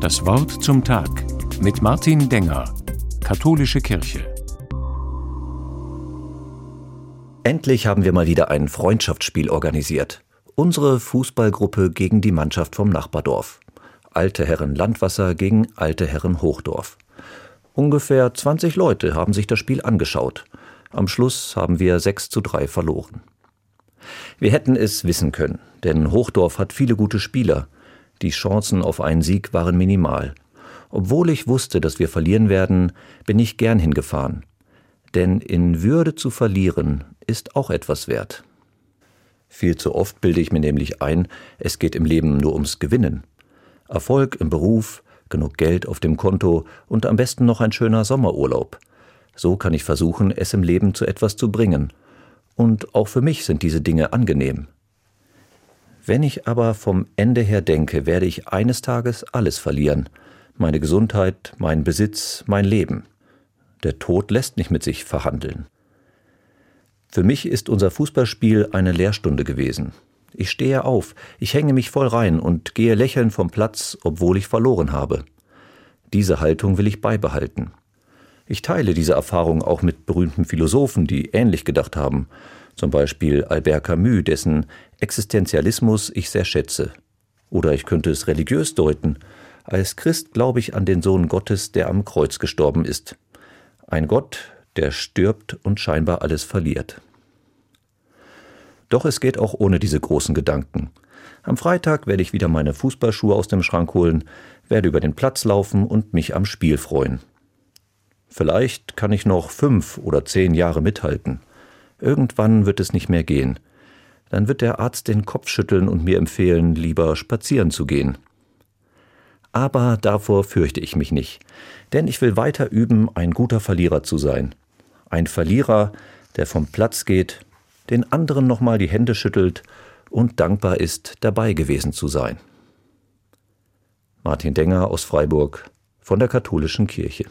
Das Wort zum Tag mit Martin Denger, Katholische Kirche. Endlich haben wir mal wieder ein Freundschaftsspiel organisiert. Unsere Fußballgruppe gegen die Mannschaft vom Nachbardorf. Alte Herren Landwasser gegen Alte Herren Hochdorf. Ungefähr 20 Leute haben sich das Spiel angeschaut. Am Schluss haben wir 6 zu 3 verloren. Wir hätten es wissen können, denn Hochdorf hat viele gute Spieler. Die Chancen auf einen Sieg waren minimal. Obwohl ich wusste, dass wir verlieren werden, bin ich gern hingefahren. Denn in Würde zu verlieren ist auch etwas wert. Viel zu oft bilde ich mir nämlich ein, es geht im Leben nur ums Gewinnen. Erfolg im Beruf, genug Geld auf dem Konto und am besten noch ein schöner Sommerurlaub. So kann ich versuchen, es im Leben zu etwas zu bringen. Und auch für mich sind diese Dinge angenehm. Wenn ich aber vom Ende her denke, werde ich eines Tages alles verlieren. Meine Gesundheit, mein Besitz, mein Leben. Der Tod lässt nicht mit sich verhandeln. Für mich ist unser Fußballspiel eine Lehrstunde gewesen. Ich stehe auf, ich hänge mich voll rein und gehe lächelnd vom Platz, obwohl ich verloren habe. Diese Haltung will ich beibehalten. Ich teile diese Erfahrung auch mit berühmten Philosophen, die ähnlich gedacht haben, zum Beispiel Albert Camus, dessen Existenzialismus ich sehr schätze. Oder ich könnte es religiös deuten. Als Christ glaube ich an den Sohn Gottes, der am Kreuz gestorben ist. Ein Gott, der stirbt und scheinbar alles verliert. Doch es geht auch ohne diese großen Gedanken. Am Freitag werde ich wieder meine Fußballschuhe aus dem Schrank holen, werde über den Platz laufen und mich am Spiel freuen. Vielleicht kann ich noch fünf oder zehn Jahre mithalten. Irgendwann wird es nicht mehr gehen. Dann wird der Arzt den Kopf schütteln und mir empfehlen, lieber spazieren zu gehen. Aber davor fürchte ich mich nicht, denn ich will weiter üben, ein guter Verlierer zu sein. Ein Verlierer, der vom Platz geht, den anderen nochmal die Hände schüttelt und dankbar ist, dabei gewesen zu sein. Martin Denger aus Freiburg von der Katholischen Kirche.